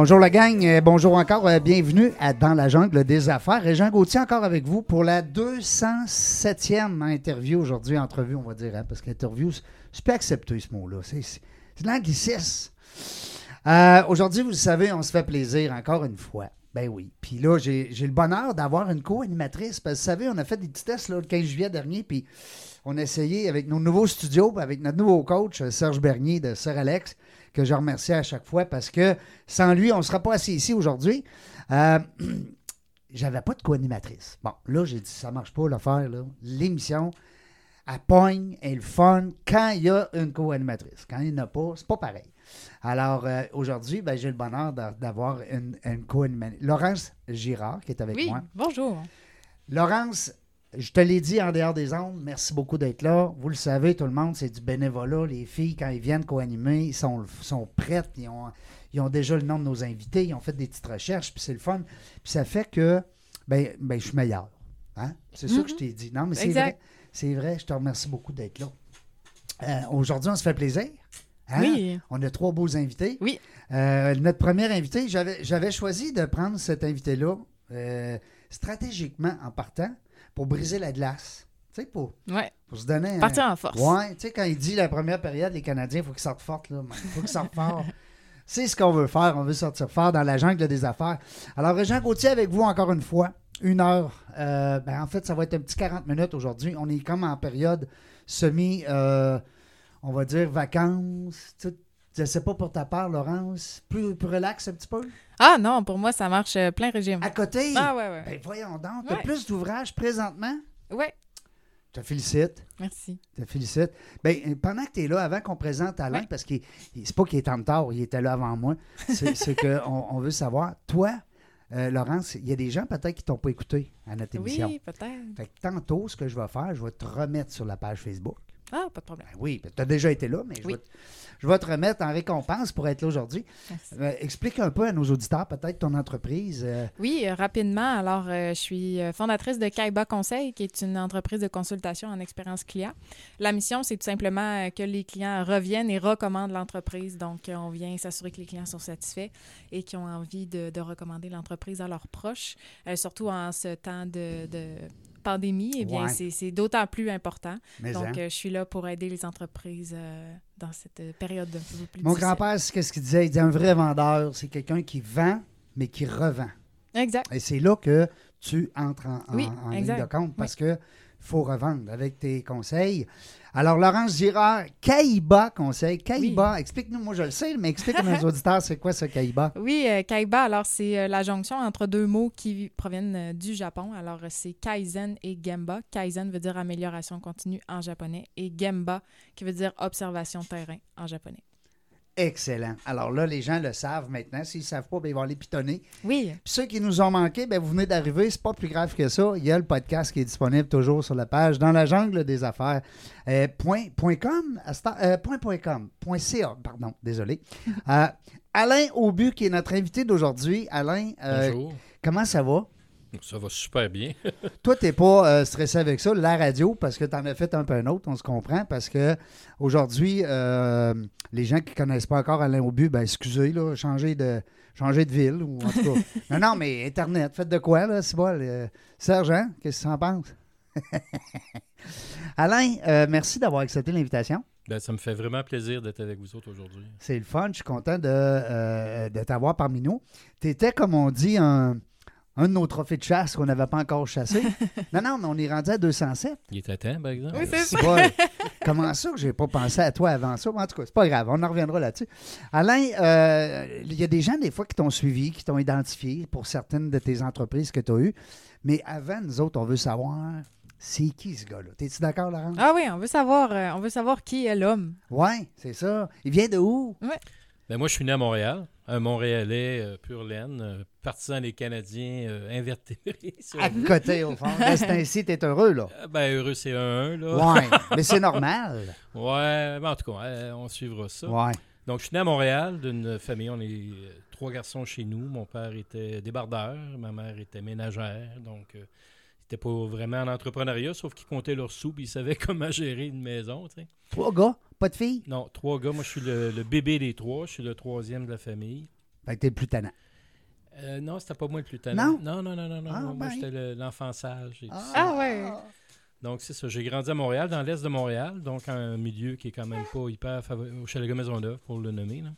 Bonjour la gang, euh, bonjour encore, euh, bienvenue Dans la jungle des affaires. Et Jean Gauthier encore avec vous pour la 207e interview aujourd'hui, entrevue on va dire, hein, parce qu'interview, c'est pas accepté ce mot-là, c'est l'anglicisme. Euh, aujourd'hui, vous le savez, on se fait plaisir encore une fois. Ben oui. Puis là, j'ai le bonheur d'avoir une co-animatrice. Parce que vous savez, on a fait des petits tests le 15 juillet dernier, puis on a essayé avec nos nouveaux studios, avec notre nouveau coach, Serge Bernier de Sir Alex, que je remercie à chaque fois parce que sans lui, on ne sera pas assis ici aujourd'hui. Euh, J'avais pas de co-animatrice. Bon, là, j'ai dit, ça marche pas l'affaire, là. L'émission, elle pogne, elle est le fun quand il y a une co-animatrice. Quand il n'y en a pas, c'est pas pareil. Alors, euh, aujourd'hui, ben, j'ai le bonheur d'a- d'avoir une, une co-animatrice. Laurence Girard, qui est avec Oui, moi. bonjour. Laurence, je te l'ai dit en dehors des ondes, merci beaucoup d'être là. Vous le savez, tout le monde, c'est du bénévolat. Les filles, quand ils viennent co-animer, ils sont, sont prêtes. Ils ont, ils ont déjà le nom de nos invités. Ils ont fait des petites recherches, puis c'est le fun. Puis ça fait que, ben, ben je suis meilleur. Hein? C'est ça que je t'ai dit. Non, mais c'est vrai. C'est vrai. Je te remercie beaucoup d'être là. Euh, Aujourd'hui, on se fait plaisir. Hein? Oui. On a trois beaux invités. Oui. Euh, notre premier invité, j'avais j'avais choisi de prendre cet invité-là euh, stratégiquement en partant pour briser la glace. Tu sais, pour, Ouais. pour se donner. un- Partir en force. Ouais, tu sais, quand il dit la première période, les Canadiens, il faut qu'ils sortent fortes, là. Il faut qu'ils sortent fort. C'est ce qu'on veut faire. On veut sortir fort dans la jungle des affaires. Alors, Jean Gauthier avec vous encore une fois. Une heure. Euh, ben, en fait, ça va être un petit 40 minutes aujourd'hui. On est comme en période semi, euh, on va dire, vacances. Sais, je sais pas pour ta part, Laurence. Plus, plus relax un petit peu? Ah non, pour moi, ça marche euh, plein régime. À côté, Ah ouais, ouais. ben, voyons donc, tu as Ouais. plus d'ouvrages présentement? Ouais, Je te félicite. merci. Je te félicite. Ben, euh, pendant que tu es là, avant qu'on présente Alain, Ouais. parce que c'est pas qu'il est en retard, il était là avant moi, c'est c'est qu'on on veut savoir, toi, euh, Laurence, il y a des gens peut-être qui t'ont pas écouté à notre émission. Oui, peut-être. Fait que tantôt, ce que je vais faire, je vais te remettre sur la page Facebook. Ah, pas de problème. Ben oui, tu as déjà été là, mais je, vais te, je vais te remettre en récompense pour être là aujourd'hui. Euh, explique un peu à nos auditeurs, peut-être ton entreprise. euh, Oui, euh, rapidement. Alors, je suis fondatrice de Kaiba Conseil, qui est une entreprise de consultation en expérience client. La mission, c'est tout simplement que les clients reviennent et recommandent l'entreprise. Donc, on vient s'assurer que les clients sont satisfaits et qui ont envie de, de recommander l'entreprise à leurs proches, surtout en ce temps de, de pandémie. Eh bien, Ouais. c'est- d'autant plus important. mais hein. Donc, euh, je suis là pour aider les entreprises euh, dans cette euh, période un peu plus Mon grand-père, c'est qu'est-ce qu'il disait? Il dit un vrai vendeur, c'est quelqu'un qui vend, mais qui revend. Exact. Et c'est là que tu entres en, en- Oui, en ligne de compte parce que faut revendre avec tes conseils. Alors, Laurence Girard, Caïba Conseil. Caïba, explique-nous, moi je le sais, mais explique à nos auditeurs c'est quoi ce Caïba. Oui, euh, Kaiba, alors c'est euh, la jonction entre deux mots qui proviennent euh, du Japon. Alors c'est Kaizen et Gemba. Kaizen veut dire amélioration continue en japonais et Gemba qui veut dire observation terrain en japonais. Excellent. Alors là, les gens le savent maintenant. S'ils ne savent pas, ben, ils vont les pitonner. Oui, Puis ceux qui nous ont manqué, ben, vous venez d'arriver. C'est pas plus grave que ça. Il y a le podcast qui est disponible toujours sur la page dans la jungle des affaires. Euh, point, point com, euh, point point com, point ca, pardon, désolé. Euh, Alain Aubu, qui est notre invité d'aujourd'hui. Alain, euh, Bonjour. comment ça va? Ça va super bien. Toi, tu n'es pas euh, stressé avec ça, la radio, parce que tu en as fait un peu un autre, on se comprend, parce que aujourd'hui, euh, les gens qui ne connaissent pas encore Alain Aubu, ben excusez, là, changer de, changer de ville, ou en tout cas. non, non, mais Internet, faites de quoi, là, c'est bon. le- Serge, hein? qu'est-ce que tu en penses? Alain, euh, merci d'avoir accepté l'invitation. Ben, ça me fait vraiment plaisir d'être avec vous autres aujourd'hui. C'est le fun, je suis content de, euh, de t'avoir parmi nous. Tu étais, comme on dit, un, un de nos trophées de chasse qu'on n'avait pas encore chassé. non, non, mais on est rendu à 207. Il était temps, par exemple? Oui, c'est C'est pas- Comment ça que j'ai pas pensé à toi avant ça? En tout cas, c'est pas grave, on en reviendra là-dessus. Alain, euh, il y a des gens des fois qui t'ont suivi, qui t'ont identifié pour certaines de tes entreprises que tu as eues. Mais avant, nous autres, on veut savoir, c'est qui ce gars-là? T'es-tu d'accord, Laurent? Ah oui, on veut savoir, euh, on veut savoir qui est l'homme. Ouais, c'est ça. Il vient de où? Ben, moi, je suis né à Montréal, un Montréalais euh, pur laine, euh, partisan des Canadiens euh, invertébrés. À côté, au fond. Reste ainsi, t'es heureux, là. Ben, heureux, c'est un 1 là. Ouais, mais c'est normal. Ouais, ben, en tout cas, on suivra ça. Ouais. Donc, je suis né à Montréal d'une famille. On est trois garçons chez nous. Mon père était débardeur, ma mère était ménagère. Donc, euh, ils n'étaient pas vraiment en entrepreneuriat, sauf qu'ils comptaient leurs sous puis ils savaient comment gérer une maison. tu sais. Trois gars, pas de filles? Non, trois gars. Moi, je suis le, le bébé des trois. Je suis le troisième de la famille. Fait que t'es plus tannant. Euh, non, c'était pas moi le plus tannant. Non? Non, non, non, non. non. Ah, moi, ben. j'étais le- l'enfant sage. et ça. Ah ouais. Donc, c'est ça. J'ai grandi à Montréal, dans l'est de Montréal, donc un milieu qui est quand même pas hyper favorable, au Chalet Maisonneuve, pour le nommer. là.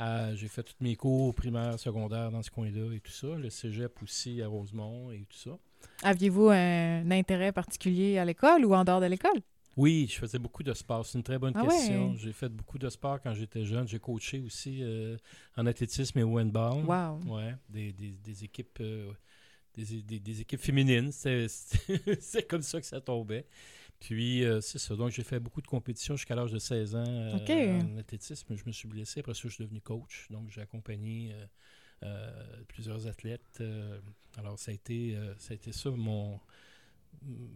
Euh, j'ai fait tous mes cours primaires, secondaires dans ce coin-là et tout ça. Le cégep aussi à Rosemont et tout ça. Aviez-vous un intérêt particulier à l'école ou en dehors de l'école? Oui, je faisais beaucoup de sport. C'est une très bonne Ah question. ouais? J'ai fait beaucoup de sport quand j'étais jeune. J'ai coaché aussi euh, en athlétisme et au handball. Wow. Ouais, des, des- des équipes euh, des, des- équipes féminines. C'est- comme ça que ça tombait. Puis, euh, c'est ça. Donc, j'ai fait beaucoup de compétitions jusqu'à l'âge de 16 ans en athlétisme. Je me suis blessé. Après ça, je suis devenu coach. Donc, j'ai accompagné plusieurs athlètes. euh, alors, ça a, été, euh, ça a été ça. Mon,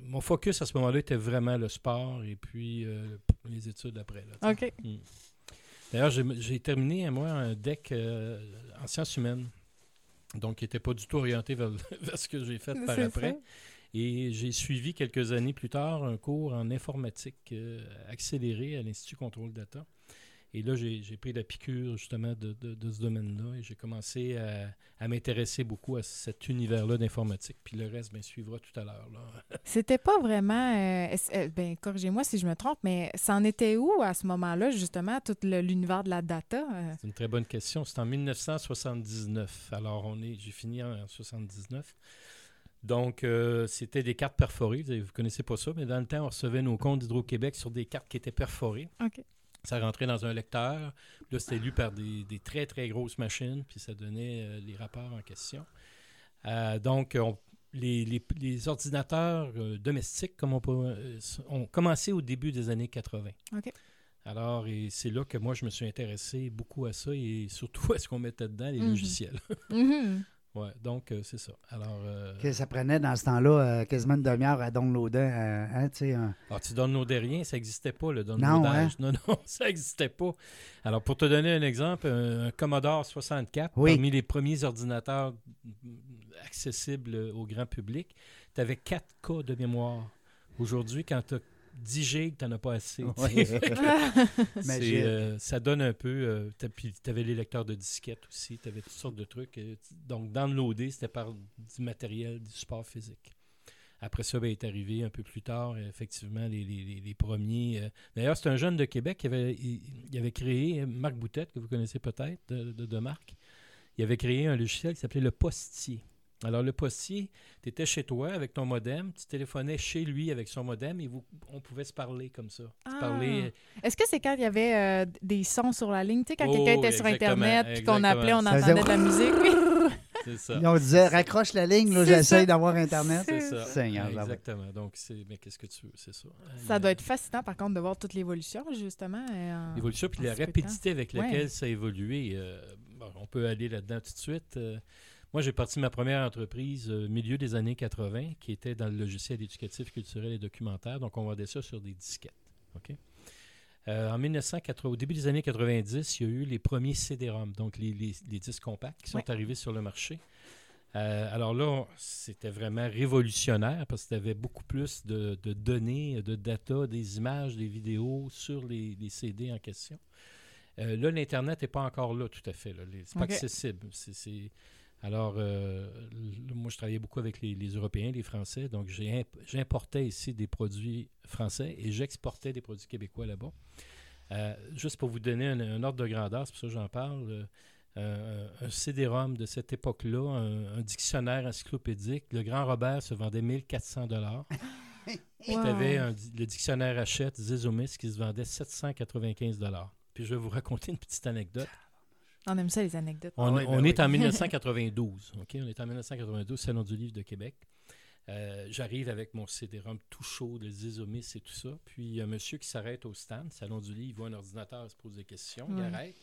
mon focus à ce moment-là était vraiment le sport et puis euh, les études après. là. OK. Mm. D'ailleurs, j'ai terminé, moi, un deck euh, en sciences humaines. Donc, qui n'était pas du tout orienté vers, vers ce que j'ai fait par après. ça. Et j'ai suivi quelques années plus tard un cours en informatique euh, accéléré à l'Institut Contrôle Data. Et là, j'ai pris la piqûre justement de, de- de ce domaine-là et j'ai commencé à, à m'intéresser beaucoup à cet univers-là d'informatique. Puis le reste, bien, suivra tout à l'heure. C'était pas vraiment. euh, euh, ben, corrigez-moi si je me trompe, mais c'en était où à ce moment-là, justement, tout l'univers de la data? euh? C'est une très bonne question. C'est en 1979. Alors, on est, j'ai fini en 79. Donc, euh, c'était des cartes perforées. Vous ne connaissez pas ça, mais dans le temps, on recevait nos comptes d'Hydro-Québec sur des cartes qui étaient perforées. OK. Ça rentrait dans un lecteur. Là, c'était lu par des, des très, très grosses machines, puis ça donnait euh, les rapports en question. Euh, donc, on- les, les- les ordinateurs euh, domestiques, comme on peut, ont commencé au début des années 80. OK. Alors, et c'est là que moi, je me suis intéressé beaucoup à ça et surtout à ce qu'on mettait dedans, les Mhm. logiciels. Mhm. Ouais, donc, euh, c'est ça. Alors, euh, Que ça prenait dans ce temps-là euh, quasiment une demi-heure à downloader. euh, hein, un- alors, tu downloadais rien, ça n'existait pas, le downloadage. hein? Non, non, ça n'existait pas. Alors, pour te donner un exemple, un, Commodore 64, Oui. parmi les premiers ordinateurs accessibles au grand public, tu avais 4 K de mémoire. Aujourd'hui, quand tu as 10 gigs, tu n'en as pas assez. euh, ça donne un peu. euh, puis tu avais les lecteurs de disquettes aussi, tu avais toutes sortes de trucs. euh, donc, downloader, c'était par du matériel, du support physique. Après ça, ben, est arrivé un peu plus tard, effectivement, les, les- les- les premiers. euh, D'ailleurs, c'est un jeune de Québec qui avait, il, il avait créé, Marc Boutette, que vous connaissez peut-être, de, de, de Marc. Il avait créé un logiciel qui s'appelait le Postier. Alors, le postier, tu étais chez toi avec ton modem, tu téléphonais chez lui avec son modem et vous, on pouvait se parler comme ça. Ah. parler, Est-ce que c'est quand il y avait euh, des sons sur la ligne? Tu sais, quand Oh, quelqu'un oui, était sur Internet puis qu'on appelait, on Ça entendait faisait- de la musique? Oui. c'est ça. Puis on disait, raccroche la ligne, là, ça. d'avoir Internet. C'est ça. Seigneur, j'avoue. exactement. Donc, c'est, mais qu'est-ce que tu veux, c'est ça. Ça doit être fascinant, par contre, de voir toute l'évolution, justement. euh, en- L'évolution, puis en la rapidité avec Ouais. laquelle ça a évolué. euh, bon, on peut aller là-dedans tout de suite. Euh, moi, j'ai parti de ma première entreprise au milieu des années 80, qui était dans le logiciel éducatif, culturel et documentaire. Donc, on vendait ça sur des disquettes. OK? Euh, en 1980, au début des années 90, il y a eu les premiers CD-ROM, donc les, les- les disques compacts qui sont Ouais. arrivés sur le marché. Euh, alors là, c'était vraiment révolutionnaire parce que tu avais beaucoup plus de, de données, de data, des images, des vidéos sur les, les CD en question. Euh, là, l'Internet n'est pas encore là tout à fait. Ce n'est pas accessible. C'est- Alors, euh, moi, je travaillais beaucoup avec les, les Européens, les Français. Donc, j'importais ici des produits français et j'exportais des produits québécois là-bas. Euh, juste pour vous donner un, un ordre de grandeur, c'est pour ça que j'en parle. euh, un CD-ROM de cette époque-là, un, un dictionnaire encyclopédique, le Grand Robert se vendait 1400 dollars. Puis Wow. avais le dictionnaire Hachette Zézomis qui se vendait 795 dollars. Puis je vais vous raconter une petite anecdote. On aime ça, les anecdotes. On, oui, ben on oui. est en 1992. OK? On est en 1992, Salon du Livre de Québec. Euh, J'arrive avec mon CD-ROM tout chaud, de Zézomis et tout ça. Puis il y a un monsieur qui s'arrête au stand, Salon du Livre, il voit un ordinateur, il se pose des questions, il arrête.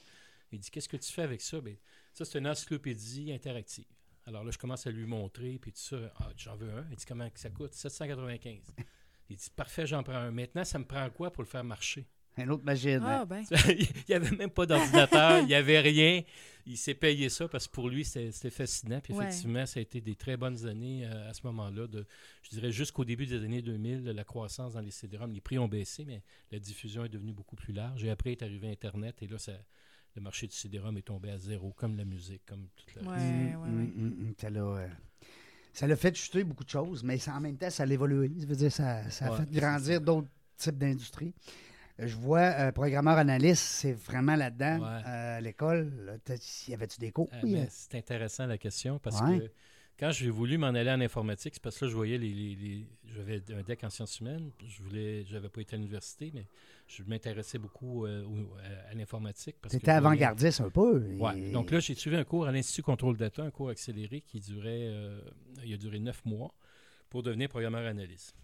Il dit Qu'est-ce que tu fais avec ça? Ben, Ça, c'est une encyclopédie interactive. Alors là, je commence à lui montrer, puis tout ça. Ah, j'en veux un. Il dit Comment que ça coûte? 795. Il dit Parfait, j'en prends un. Maintenant, ça me prend quoi pour le faire marcher? Une autre machine. Ah, ben. il n'y avait même pas d'ordinateur, il n'y avait rien. Il s'est payé ça parce que pour lui, c'était fascinant. Puis Ouais. effectivement, ça a été des très bonnes années euh, à ce moment-là. Je dirais jusqu'au début des années 2000, la croissance dans les CD-ROM, les prix ont baissé, mais la diffusion est devenue beaucoup plus large. Et après est arrivé Internet et là, ça, le marché du CD-ROM est tombé à zéro, comme la musique, comme tout le Ouais, reste. Mm, ouais, mm, ouais. mm, mm. Ça l'a, euh, ça l'a fait chuter beaucoup de choses, mais ça- en même temps, ça l'a évolué. Ça veut dire ça, ça a Ouais, fait grandir d'autres types d'industries. Je vois euh, programmeur analyste, c'est vraiment là-dedans. Ouais. Euh, à l'école, là, y avait-tu des cours? Ah, Oui, ben, euh, c'est intéressant la question parce Ouais. que quand j'ai voulu m'en aller en informatique, c'est parce que là, je voyais les. les- les- j'avais un deck en sciences humaines. Je voulais, j'avais pas été à l'université, mais je m'intéressais beaucoup euh, au- à, à l'informatique. voyais- avant-gardiste un peu. Ouais. et- Donc là, j'ai suivi un cours à l'Institut Contrôle Data, un cours accéléré qui durait, il a duré neuf mois pour devenir programmeur analyste.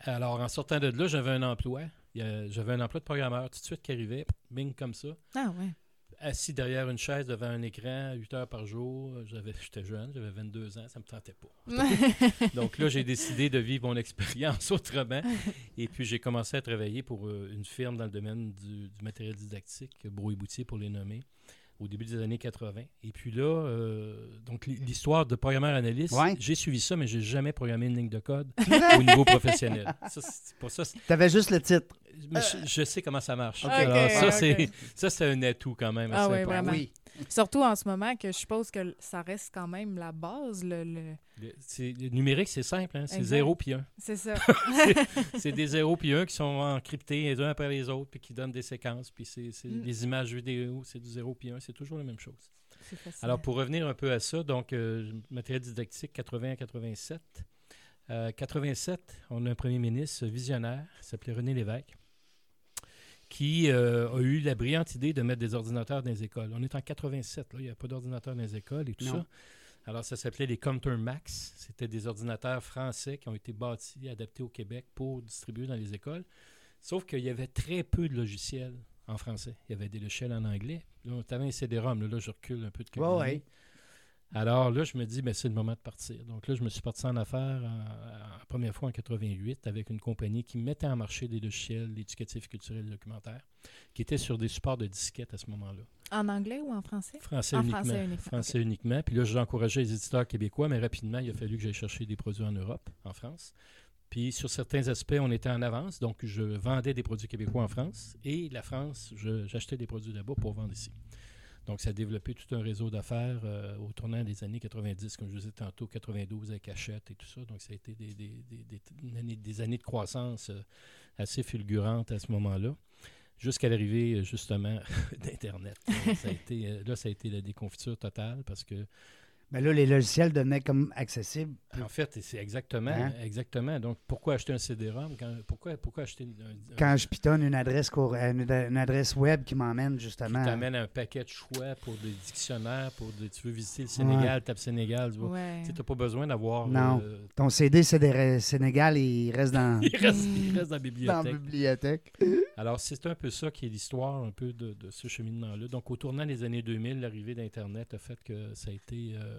Alors, en sortant de là, j'avais un emploi. J'avais un emploi de programmeur tout de suite qui arrivait, bing, comme ça. Ah ouais. Assis derrière une chaise devant un écran, 8 heures par jour. J'avais, j'étais jeune, j'avais 22 ans, ça me tentait pas. Donc là, j'ai décidé de vivre mon expérience autrement. Et puis, j'ai commencé à travailler pour euh, une firme dans le domaine du, du matériel didactique, Brouille-Boutier pour les nommer, au début des années 80. Et puis là, euh, donc l'histoire de programmeur analyste, Ouais. j'ai suivi ça, mais j'ai jamais programmé une ligne de code au niveau professionnel. Ça, c'est- pour ça, c'est- T'avais juste le titre. Mais je, je sais comment ça marche. Alors, ça, c'est, ça, c'est un atout quand même. Ah important. vraiment. Oui. Surtout en ce moment que je suppose que ça reste quand même la base. Le, le- Le, c'est- le numérique, c'est simple. hein, C'est Exact. 0 puis 1. C'est ça. c'est des 0 puis 1 qui sont encryptés les uns après les autres puis qui donnent des séquences. Puis c'est, c'est Mm. les images vidéo, c'est du 0 puis 1. C'est toujours la même chose. C'est facile. Alors, pour revenir un peu à ça, donc, euh, matériel didactique 80 à 87. Euh, 87, on a un premier ministre visionnaire, qui s'appelait René Lévesque, qui euh, a eu la brillante idée de mettre des ordinateurs dans les écoles. On est en 87, là, il n'y a pas d'ordinateurs dans les écoles et tout Non. ça. Alors, ça s'appelait les Compteur Max. C'était des ordinateurs français qui ont été bâtis, adaptés au Québec pour distribuer dans les écoles. Sauf qu'il y avait très peu de logiciels en français. Il y avait des logiciels en anglais. Là, tu avais un CD-ROM. Là, là, je recule un peu de quelques années. ouais. Alors là, je me dis, ben, c'est le moment de partir. Donc là, je me suis parti en affaires en, en première fois en 88 avec une compagnie qui mettait en marché des logiciels éducatifs, culturels et documentaires, qui étaient sur des supports de disquettes à ce moment-là. En anglais ou en français? Français En uniquement. français uniquement, Français uniquement. Puis là, j'ai encouragé les éditeurs québécois, mais rapidement, il a fallu que j'aille chercher des produits en Europe, en France. Puis sur certains aspects, on était en avance. Donc, je vendais des produits québécois en France. Et la France, j'achetais des produits là-bas pour vendre ici. Donc, ça a développé tout un réseau d'affaires euh, au tournant des années 90, comme je vous disais tantôt, 92 avec Hachette et tout ça. Donc, ça a été des, années de croissance euh, assez fulgurantes à ce moment-là, jusqu'à l'arrivée, euh, justement, d'Internet. Là, ça a été la déconfiture totale parce que Mais là, les logiciels devenaient comme accessibles. en fait, c'est exactement, Hein? exactement. Donc, pourquoi acheter un CD-ROM? quand- pourquoi, pourquoi acheter un, un- Quand je pitonne une adresse, cour- une, une adresse web qui m'emmène qui justement. t'amène un paquet de choix pour des dictionnaires, pour des, tu veux visiter le Sénégal, tape Sénégal, tu. Ouais. N'as pas besoin d'avoir... Non. euh, Ton CD c'est des- Sénégal, il reste dans, il, reste, il reste dans la dans la bibliothèque. bibliothèque. Alors, c'est un peu ça qui est l'histoire un peu de, de ce cheminement-là. Donc, au tournant des années 2000, l'arrivée d'Internet a fait que ça a été, euh,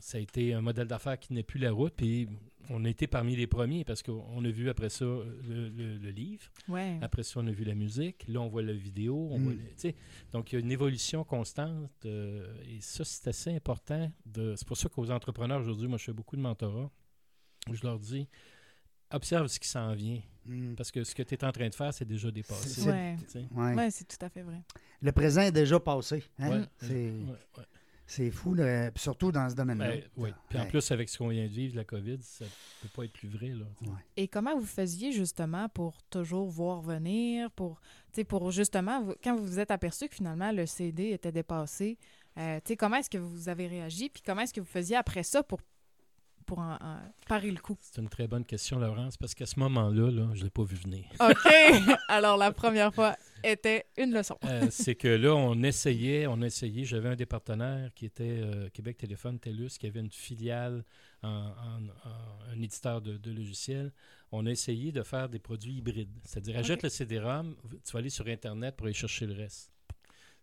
ça a été un modèle d'affaires qui n'est plus la route. Puis, on a été parmi les premiers parce qu'on a vu après ça le, le- le livre. Ouais. Après ça, on a vu la musique. Là, on voit la vidéo. On Mm. voit tu sais. donc, il y a une évolution constante. euh, et ça, c'est assez important. de- C'est pour ça qu'aux entrepreneurs aujourd'hui, moi, je fais beaucoup de mentorat. Je leur dis observe ce qui s'en vient. Hmm. Parce que ce que tu es en train de faire, c'est déjà dépassé. Ouais. Ouais. Ouais, c'est tout à fait vrai. Le présent est déjà passé. hein? Ouais. C'est Ouais, ouais. C'est fou, là, puis surtout dans ce domaine-là. Ben, oui. Puis en Ouais. plus, avec ce qu'on vient de vivre, la COVID, ça peut pas être plus vrai. Là. Ouais. Et comment vous faisiez justement pour toujours voir venir, pour, tu sais, pour justement, vous- quand vous vous êtes aperçu que finalement le CD était dépassé, euh, tu sais, comment est-ce que vous avez réagi, puis comment est-ce que vous faisiez après ça pour, pour en, en parer le coup? C'est une très bonne question, Laurence, parce qu'à ce moment-là, là, je ne l'ai pas vu venir. OK! Alors, la première fois était une leçon. Euh, c'est que là, on essayait, on essayait. J'avais un des partenaires qui était euh, Québec Téléphone TELUS, qui avait une filiale, en, en- en- un éditeur de, de logiciels. On a essayé de faire des produits hybrides. C'est-à-dire, achète le CD-ROM, tu vas aller sur Internet pour aller chercher le reste.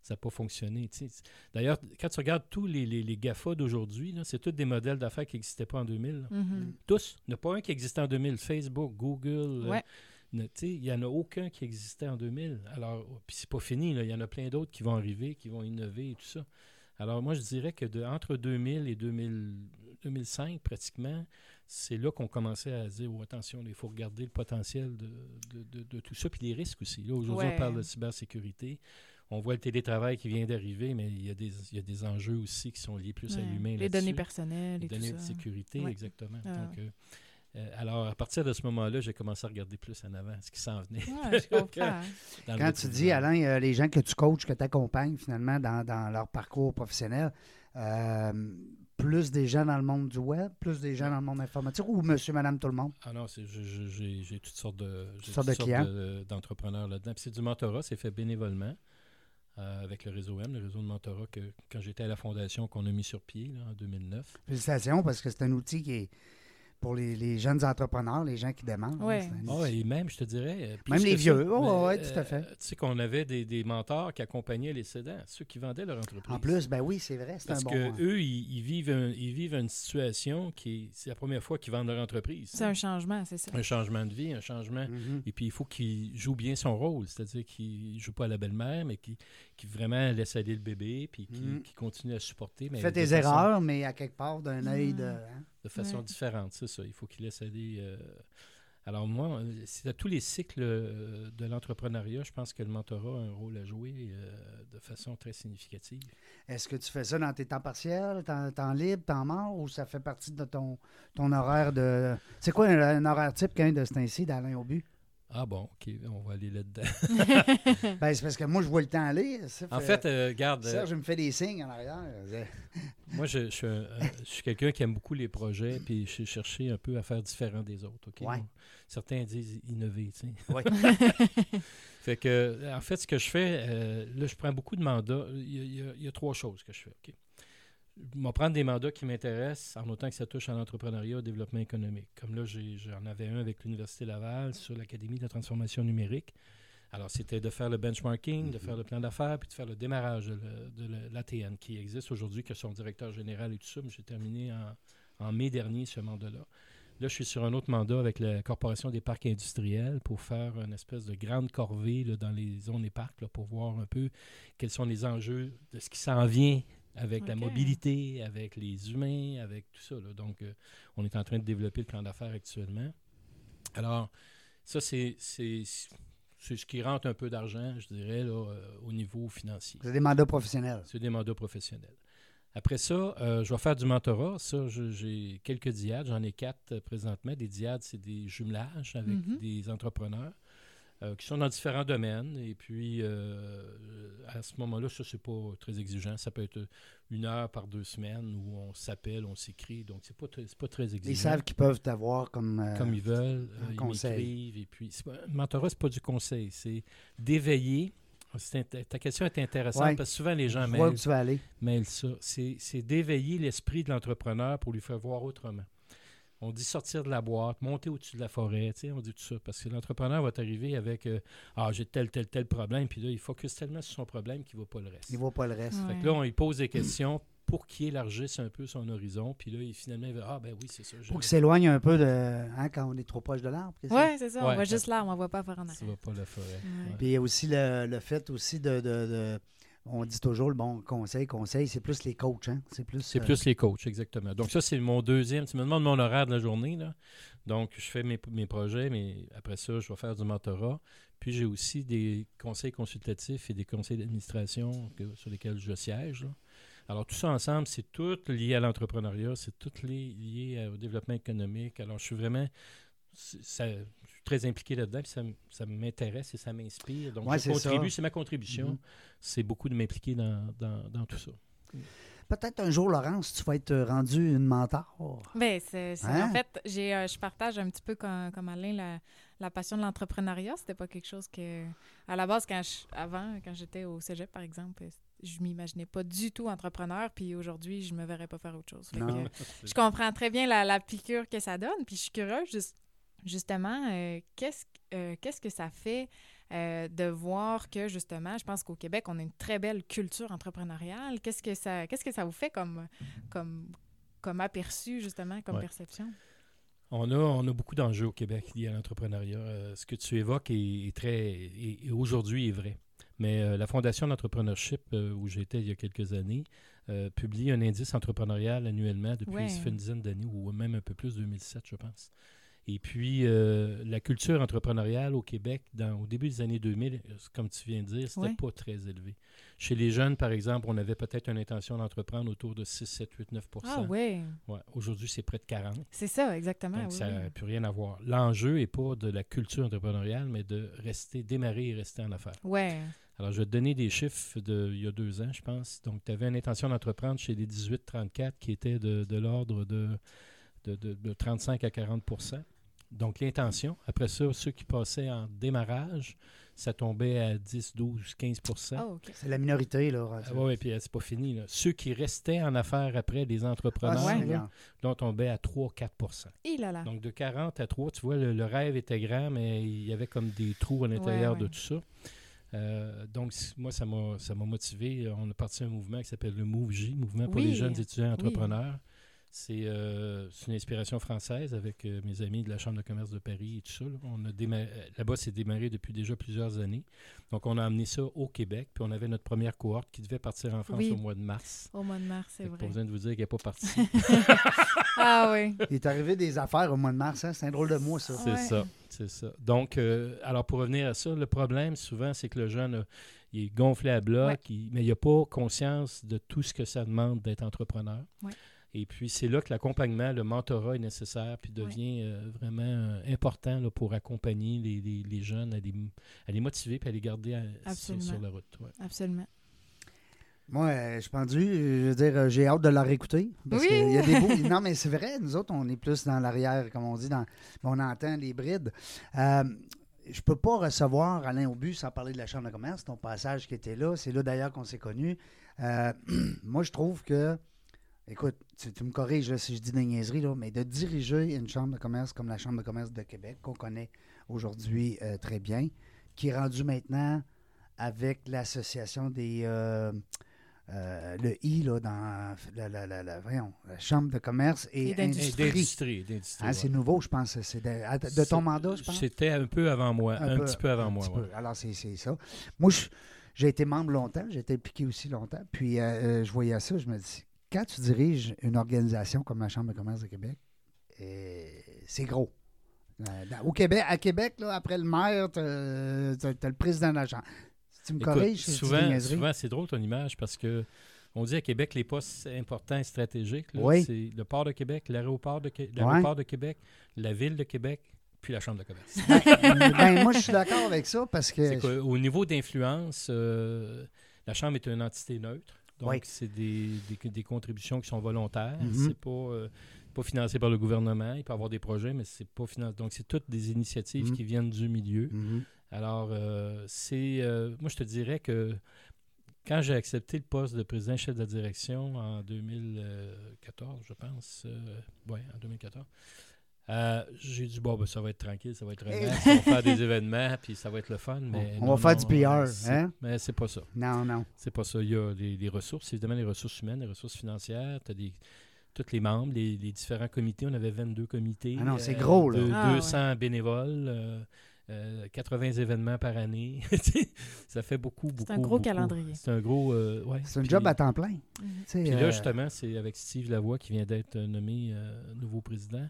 Ça n'a pas fonctionné. tu sais. D'ailleurs, quand tu regardes tous les, les, les GAFA d'aujourd'hui, c'est tous des modèles d'affaires qui n'existaient pas en 2000. là. Mhm. Tous. Il n'y en a pas un qui existait en 2000. Facebook, Google, euh, Ouais. Il n'y en a aucun qui existait en 2000. Alors, puis c'est pas fini, il y en a plein d'autres qui vont arriver, qui vont innover et tout ça. Alors, moi, je dirais que de, entre 2000 et 2000 2005, pratiquement, c'est là qu'on commençait à dire oh, attention, il faut regarder le potentiel de, de- de- de tout ça, puis les risques aussi. Là, aujourd'hui, Ouais. on parle de cybersécurité. on voit le télétravail qui vient d'arriver, mais il y, a des, il y a des enjeux aussi qui sont liés plus à l'humain. Les données personnelles Les et tout données de ça. sécurité, Ouais. exactement. Ah, Donc, euh, euh, alors, à partir de ce moment-là, j'ai commencé à regarder plus en avant ce qui s'en venait. Ouais, je comprends. le Quand tu dis. Alain, euh, les gens que tu coaches, que tu accompagnes finalement dans, dans leur parcours professionnel, euh, plus des gens dans le monde du web, plus des gens dans le monde informatique ou monsieur, madame, tout le monde? Ah non, c'est- je- je- j'ai toutes sortes de j'ai sortes de clients. de- d'entrepreneurs là-dedans. Puis c'est du mentorat, c'est fait bénévolement euh, avec le réseau M, le réseau de mentorat que quand j'étais à la fondation qu'on a mis sur pied là, en 2009. Félicitations parce que c'est un outil qui est pour les, les jeunes entrepreneurs, les gens qui demandent. hein, un Ah, outil. et même, je te dirais. euh, Même les vieux. Oh, ouais, tout à fait. euh, tu sais qu'on avait des, des mentors qui accompagnaient les cédants, ceux qui vendaient leur entreprise. En plus, ben oui, c'est vrai, c'est un Parce bon. que hein. eux, ils, ils vivent un- ils vivent une situation qui est, c'est la première fois qu'ils vendent leur entreprise. C'est un changement, c'est ça. un changement de vie, un changement. Mhm. Et puis, il faut qu'il joue bien son rôle, c'est-à-dire qu'il ne joue pas à la belle-mère, mais qu'il qu'il vraiment laisse aller le bébé, puis Mhm. qu'il continue à supporter. Mais Fais de tes façon- erreurs, mais à quelque part d'un œil de. Mhm. hein. De façon Ouais. différente, c'est ça. Il faut qu'il laisse aller. euh, Alors, moi, euh, c'est à tous les cycles euh, de l'entrepreneuriat, je pense que le mentorat a un rôle à jouer euh, de façon très significative. Est-ce que tu fais ça dans tes temps partiels, temps, temps libre, temps mort, ou ça fait partie de ton, ton horaire de. C'est quoi un, un horaire type quand même de ce temps-ci d'Alain Aubu? Ah bon, OK, on va aller là-dedans. Ben, c'est parce que moi, je vois le temps aller. ça En fait- fait, euh, regarde, euh, Serge me fait des signes en arrière. Moi, je, je suis, euh, je suis quelqu'un qui aime beaucoup les projets, puis je cherché un peu à faire différent des autres. ok? Ouais. Certains disent innover, tu sais. Ouais. fait que, en fait, ce que je fais, euh, là, je prends beaucoup de mandats. Il y a, il y a- il y a trois choses que je fais. ok? Je vais prendre des mandats qui m'intéressent, en autant que ça touche à l'entrepreneuriat, au développement économique. Comme là, j'en avais un avec l'Université Laval sur l'Académie de la transformation numérique. Alors, c'était de faire le benchmarking, de faire le plan d'affaires, puis de faire le démarrage de, l'ATN, qui existe aujourd'hui, que son directeur général et tout ça. Mais j'ai terminé en, en mai dernier ce mandat-là. Là, je suis sur un autre mandat avec la Corporation des parcs industriels pour faire une espèce de grande corvée là, dans les zones et parcs là, pour voir un peu quels sont les enjeux de ce qui s'en vient avec la mobilité, avec les humains, avec tout ça. là. Donc, euh, on est en train de développer le plan d'affaires actuellement. Alors, ça, c'est, ce qui rentre un peu d'argent, je dirais, là, euh, au niveau financier. C'est des mandats professionnels. C'est des mandats professionnels. Après ça, euh, je vais faire du mentorat. Ça, j'ai quelques diades. J'en ai quatre présentement. Des diades, c'est des jumelages avec Mhm. des entrepreneurs euh, qui sont dans différents domaines. Et puis, euh, à ce moment-là, ça, c'est pas très exigeant. Ça peut être une heure par deux semaines où on s'appelle, on s'écrit. Donc, c'est pas, pas très exigeant. Ils savent qu'ils peuvent t'avoir comme. euh, Comme ils veulent. un euh, ils conseil. m'écrivent. Et puis, mentorat, c'est pas du conseil. C'est d'éveiller. Ta question est intéressante Ouais. parce que souvent les gens mêlent, tu vas aller. mêlent ça. C'est d'éveiller l'esprit de l'entrepreneur pour lui faire voir autrement. On dit sortir de la boîte, monter au-dessus de la forêt, on dit tout ça. Parce que l'entrepreneur va t'arriver avec euh, Ah, j'ai tel, tel, tel problème, puis là, il focus tellement sur son problème qu'il ne voit pas le reste. Il ne voit pas le reste. Ouais. Fait que là, on lui pose des questions pour qu'il élargisse un peu son horizon, puis là, il, finalement, il Ah, ben oui, c'est ça. Pour qu'il s'éloigne un peu de. Hein, quand on est trop proche de l'arbre. Oui, c'est ça. Ouais. On voit juste là, on ne voit pas faire en Ça arrière. va pas la forêt. Ouais. Ouais. Puis il y a aussi le, le fait aussi de, de- de- On dit toujours le bon conseil, conseil, c'est plus les coachs, hein? C'est plus. C'est euh, plus les coachs, exactement. Donc, ça, c'est mon deuxième. Tu me demandes mon horaire de la journée, là. Donc, je fais mes, mes projets, mais après ça, je vais faire du mentorat. Puis, j'ai aussi des conseils consultatifs et des conseils d'administration sur lesquels je siège. là. Alors, tout ça ensemble, c'est tout lié à l'entrepreneuriat, c'est tout li- lié au développement économique. Alors, je suis vraiment. ça- très impliqué là-dedans, puis ça, ça m'intéresse et ça m'inspire. Donc, Ouais, je contribue, c'est ma contribution. Mhm. C'est beaucoup de m'impliquer dans, dans- dans tout ça. Peut-être un jour, Laurence, tu vas être rendu une mentor. Ben, c'est, c'est- Hein? En fait, j'ai, euh, je partage un petit peu comme, comme Alain la, la passion de l'entrepreneuriat. C'était pas quelque chose que. À la base, quand je- avant, quand j'étais au cégep, par exemple, je m'imaginais pas du tout entrepreneur. Puis aujourd'hui, je me verrais pas faire autre chose. Que je comprends très bien la, la piqûre que ça donne. Puis je suis curieuse, juste- justement, euh, qu'est-ce, euh, qu'est-ce que ça fait euh, de voir que, justement, je pense qu'au Québec, on a une très belle culture entrepreneuriale. Qu'est-ce que ça, qu'est-ce que ça vous fait comme, comme, comme aperçu, justement, comme Ouais. perception? On a, on a beaucoup d'enjeux au Québec liés à l'entrepreneuriat. Ce que tu évoques est, est très est- aujourd'hui est vrai. Mais euh, la Fondation d'entrepreneurship, euh, où j'étais il y a quelques années, euh, publie un indice entrepreneurial annuellement depuis Ouais. une dizaine d'années, ou même un peu plus, 2007, je pense. Et puis, euh, la culture entrepreneuriale au Québec, dans, au début des années 2000, euh, comme tu viens de dire, c'était Ouais. pas très élevé. Chez les jeunes, par exemple, on avait peut-être une intention d'entreprendre autour de 6, 7, 8, 9% Ah oui, Ouais. Aujourd'hui, c'est près de 40 c'est ça, exactement. donc, oui, ça oui. n'a plus rien à voir. L'enjeu n'est pas de la culture entrepreneuriale, mais de rester, démarrer et rester en affaires. Ouais. Alors, je vais te donner des chiffres de il y a deux ans, je pense. Donc, tu avais une intention d'entreprendre chez les 18-34 qui était de, de l'ordre de, de, de- de 35 à 40 Donc, l'intention. Après ça, ceux qui passaient en démarrage, ça tombait à 10, 12, 15 Ah, OK. C'est la minorité, là. Ah ouais, ouais, puis euh, c'est pas fini. là. Ceux qui restaient en affaires après, les Ah, entrepreneurs, là, on tombait à 3-4 Et là là. Donc, de 40 à 3, tu vois, le, le rêve était grand, mais il y avait comme des trous à l'intérieur Ouais, de tout ça. Euh, donc, moi, ça m'a ça m'a motivé. On a parti un mouvement qui s'appelle le MOVJ, Mouvement pour Oui, les jeunes étudiants oui. C'est euh, c'est une inspiration française avec euh, mes amis de la Chambre de commerce de Paris et tout ça. là. On a déma- Là-bas, c'est démarré depuis déjà plusieurs années. Donc, on a amené ça au Québec. Puis, on avait notre première cohorte qui devait partir en France Oui. au mois de mars. Au mois de mars, c'est que Pas vrai. besoin de vous dire qu'elle n'est pas partie. Ah oui. Il est arrivé des affaires au mois de mars, hein? C'est un drôle de mois, ça. C'est Ouais. ça, c'est ça. Donc, euh, alors pour revenir à ça, le problème souvent, c'est que le jeune, euh, il est gonflé à bloc, Ouais. il- mais il n'a pas conscience de tout ce que ça demande d'être entrepreneur. Ouais. Et puis, c'est là que l'accompagnement, le mentorat est nécessaire, puis devient euh, vraiment euh, important là, pour accompagner les, les- les jeunes, à les, à les motiver, puis à les garder à- sur, la route. ouais. Absolument. Moi, euh, je suis pendu, je veux dire, j'ai hâte de la réécouter. Parce Oui. qu'il y a des beaux. Non, mais c'est vrai, nous autres, on est plus dans l'arrière, comme on dit, dans... on entend les brides. Euh, je peux pas recevoir Alain Aubu sans parler de la Chambre de commerce, ton passage qui était là. C'est là d'ailleurs qu'on s'est connus. Euh, moi, je trouve que. Écoute, tu, tu me corriges là, si je dis des niaiseries, là, mais de diriger une chambre de commerce comme la Chambre de commerce de Québec, qu'on connaît aujourd'hui euh, très bien, qui est rendue maintenant avec l'association des. euh, euh, le I là, dans la, la- la- la- voyons, la Chambre de commerce et, Et d'industrie. Hein, ouais. c'est nouveau, je pense. C'est de, ton mandat, je pense? C'était un peu avant moi, un, petit peu avant un moi. petit ouais. peu. Alors, c'est ça. Moi, je- j'ai été membre longtemps, j'ai été impliqué aussi longtemps. Puis, euh, je voyais ça, je me dis, quand tu diriges une organisation comme la Chambre de commerce de Québec, euh, c'est gros. Euh, au Québec, à Québec, là, après le maire, tu as, le président de la Chambre. Si tu me Écoute, corriges, souvent, souvent c'est drôle ton image parce que on dit à Québec les postes importants et stratégiques. Oui. C'est le port de Québec, l'aéroport de, de Québec, la ville de Québec, puis la Chambre de commerce. ben, moi, je suis d'accord avec ça parce que. Qu'au niveau d'influence, euh, la Chambre est une entité neutre. Donc, Oui. c'est des, des- des contributions qui sont volontaires. Mhm. C'est pas, euh, pas financé par le gouvernement. Il peut y avoir des projets, mais c'est pas financé. Donc, c'est toutes des initiatives Mhm. qui viennent du milieu. Mhm. Alors, euh, c'est. euh, moi, je te dirais que quand j'ai accepté le poste de président-chef de la direction en 2014, je pense, oui, en 2014, euh, j'ai dit, bon, ben, ça va être tranquille, ça va être relax, on va faire des événements, puis ça va être le fun. Mais On non, va faire non, du PR, euh, c'est- hein? Mais c'est pas ça. Non, non. C'est pas ça. Il y a les, les ressources, évidemment, les ressources humaines, les ressources financières. Tu as des, tous les membres, les, les différents comités. On avait 22 comités. Ah non, c'est euh, gros, là. de- Ah, 200 bénévoles. euh, euh, 80 événements par année. ça fait beaucoup, beaucoup. un gros beaucoup. calendrier. C'est un gros. euh, ouais. C'est un job à temps plein. Sais, Puis euh, là, justement, c'est avec Steve Lavoie qui vient d'être nommé euh, nouveau président.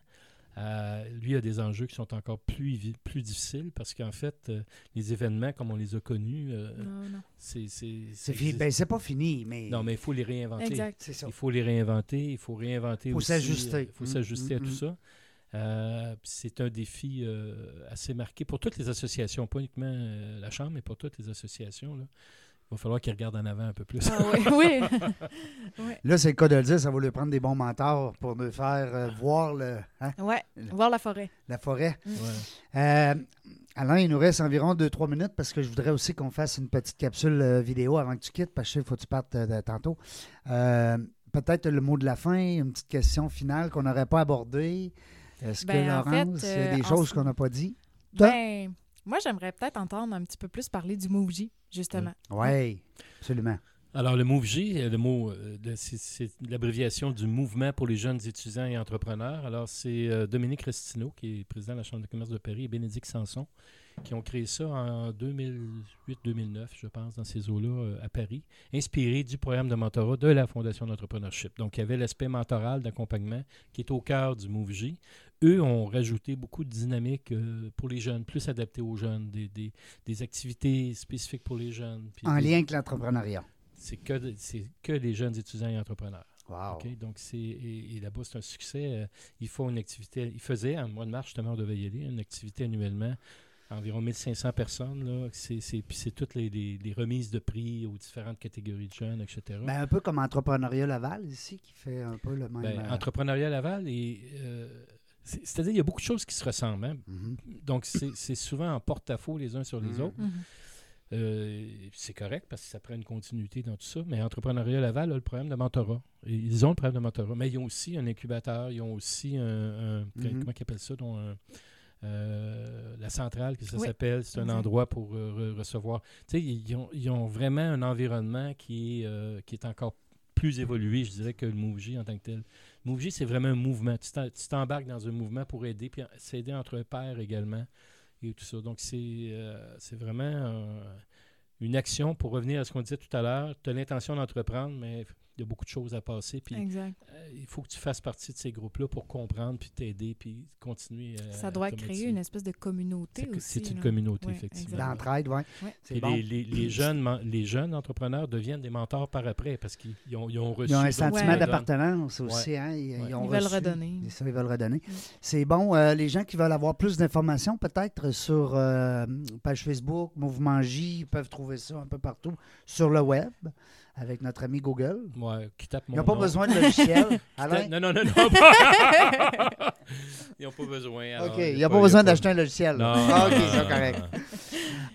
Euh, lui a des enjeux qui sont encore plus, plus difficiles parce qu'en fait, euh, les événements, comme on les a connus, euh, Non, non. c'est. c'est-. Ben, c'est pas fini, mais. Non, mais il faut les réinventer. Exact. c'est ça. Il faut les réinventer, il faut réinventer Faut aussi, s'ajuster. euh, Il faut Mm, s'ajuster à mm, tout mm. ça. Euh, c'est un défi euh, assez marqué pour toutes les associations, pas uniquement euh, la Chambre, mais pour toutes les associations. Là. Il va falloir qu'ils regardent en avant un peu plus. Ah oui, oui. Là, c'est le cas de le dire, ça va lui prendre des bons mentors pour nous faire euh, voir le, hein, Ouais, voir la forêt. la forêt. Ouais. Euh, Alain, il nous reste environ 2-3 minutes parce que je voudrais aussi qu'on fasse une petite capsule euh, vidéo avant que tu quittes, parce que je sais qu'il faut que tu partes euh, tantôt. Euh, Peut-être le mot de la fin, une petite question finale qu'on n'aurait pas abordée. Est-ce Ben, que, en Laurence, fait, il y a des en choses qu'on n'a pas dit? Toi? Ben, moi, j'aimerais peut-être entendre un petit peu plus parler du MOVJ, justement. Oui, absolument. Alors, le MOVJ, euh, le mot, euh, de- c'est- l'abréviation du Mouvement pour les jeunes étudiants et entrepreneurs. Alors, c'est euh, Dominique Restineau, qui est président de la Chambre de commerce de Paris, et Bénédicte Sanson, qui ont créé ça en 2008-2009, je pense, dans ces eaux-là, euh, à Paris, inspiré du programme de mentorat de la Fondation d'entrepreneurship. Donc, il y avait l'aspect mentoral d'accompagnement qui est au cœur du MoveJ. Eux ont rajouté beaucoup de dynamique euh, pour les jeunes, plus adaptées aux jeunes, des, des- des activités spécifiques pour les jeunes. puis En des- lien avec l'entrepreneuriat. C'est que, c'est que les jeunes étudiants et entrepreneurs. Wow. Donc, c'est, et, et là-bas, c'est un succès. Euh, ils font une activité. Ils faisaient, en mois de mars, justement, on devait y aller, une activité annuellement. Environ 1500 personnes. Là. C'est, c'est, puis c'est toutes les, les- les remises de prix aux différentes catégories de jeunes, etc. Ben, un peu comme Entrepreneuriat Laval ici, qui fait un peu le même. Ben, euh, Entrepreneuriat Laval, et, euh, c'est-à-dire il y a beaucoup de choses qui se ressemblent. hein. mhm. Donc, c'est, c'est souvent en porte-à-faux les uns sur les Mhm. autres. Mhm. Euh, c'est correct parce que ça prend une continuité dans tout ça. Mais Entrepreneuriat Laval a le problème de mentorat. Ils ont le problème de mentorat. Mais ils ont aussi un incubateur, ils ont aussi un. un- Mhm. Comment ils appellent ça donc, un- euh, La centrale, que ça Oui, s'appelle. C'est un endroit pour euh, re- recevoir. Tu sais, ils ont, ils ont vraiment un environnement qui est, euh, qui est encore plus évolué, je dirais, que le MoveJ en tant que tel. MoveJ, c'est vraiment un mouvement. Tu t'embarques dans un mouvement pour aider, puis s'aider entre pairs également et tout ça. Donc, c'est euh, vraiment euh, une action pour revenir à ce qu'on disait tout à l'heure. Tu as l'intention d'entreprendre, mais il y a beaucoup de choses à passer. Puis Exact. euh, il faut que tu fasses partie de ces groupes-là pour comprendre, puis t'aider, puis continuer. à- Ça doit créer une espèce de communauté aussi. C'est une là. communauté, Ouais, effectivement. exact. L'entraide, oui. Ouais. Bon. les, les- les jeunes, les jeunes entrepreneurs deviennent des mentors par après parce qu'ils ils ont, ils ont reçu. Ils ont un sentiment Ouais. d'appartenance aussi. Hein? Ils, Ouais. ils ont Ils veulent redonner. Ça, ils veulent redonner. C'est bon. euh, les gens qui veulent avoir plus d'informations, peut-être sur euh, page Facebook, Mouvement J, ils peuvent trouver ça un peu partout sur le web avec notre ami Google. Ouais, qui Ils n'ont pas nom. besoin de logiciel. Alain? Non, non, non, non. pas- ils n'ont pas besoin. alors, OK, il n'y a pas- besoin d'acheter un logiciel. Non. Ah, OK, non, c'est non, correct. non.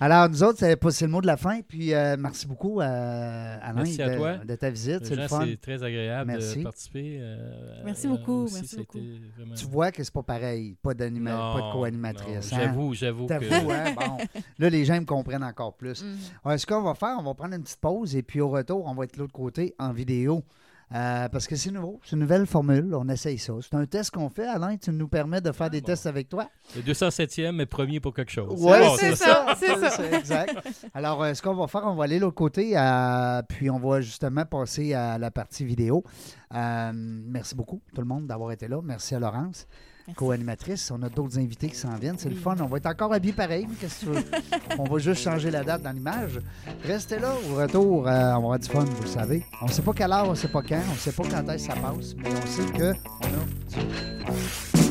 Alors, nous autres, c'est pas- c'est le mot de la fin. Puis, euh, merci beaucoup, euh, Alain, Merci à de, toi. de ta visite. C'est le Jean, fun. C'est très agréable Merci. de participer. euh, Merci euh, beaucoup, aussi, merci ça a beaucoup. été vraiment- Tu vois que c'est pas pareil. Pas, d'anima- Non, pas de co-animatrice. non, hein? J'avoue, j'avoue que. Hein? Bon. Là, les gens me comprennent encore plus. Ouais, ce qu'on va faire, on va prendre une petite pause et puis au retour, on va être de l'autre côté en vidéo. Euh, parce que c'est nouveau, c'est une nouvelle formule, on essaye ça. C'est un test qu'on fait, Alain, tu nous permets de faire Ah, des bon. tests avec toi? Le 207e est premier pour quelque chose. Oui, bon, c'est ça, c'est ça. exact. Alors, euh, ce qu'on va faire, on va aller de l'autre côté, euh, puis on va justement passer à la partie vidéo. Euh, merci beaucoup, tout le monde, d'avoir été là. Merci à Laurence. Co-animatrice. On a d'autres invités qui s'en viennent. C'est le fun. On va être encore habillés pareil. Qu'est-ce que tu veux? on va juste changer la date dans l'image. Restez là. Au retour, euh, on va avoir du fun, vous le savez. On ne sait pas quelle heure, on ne sait pas quand, on ne sait pas quand est-ce que ça passe, mais on sait qu'on a du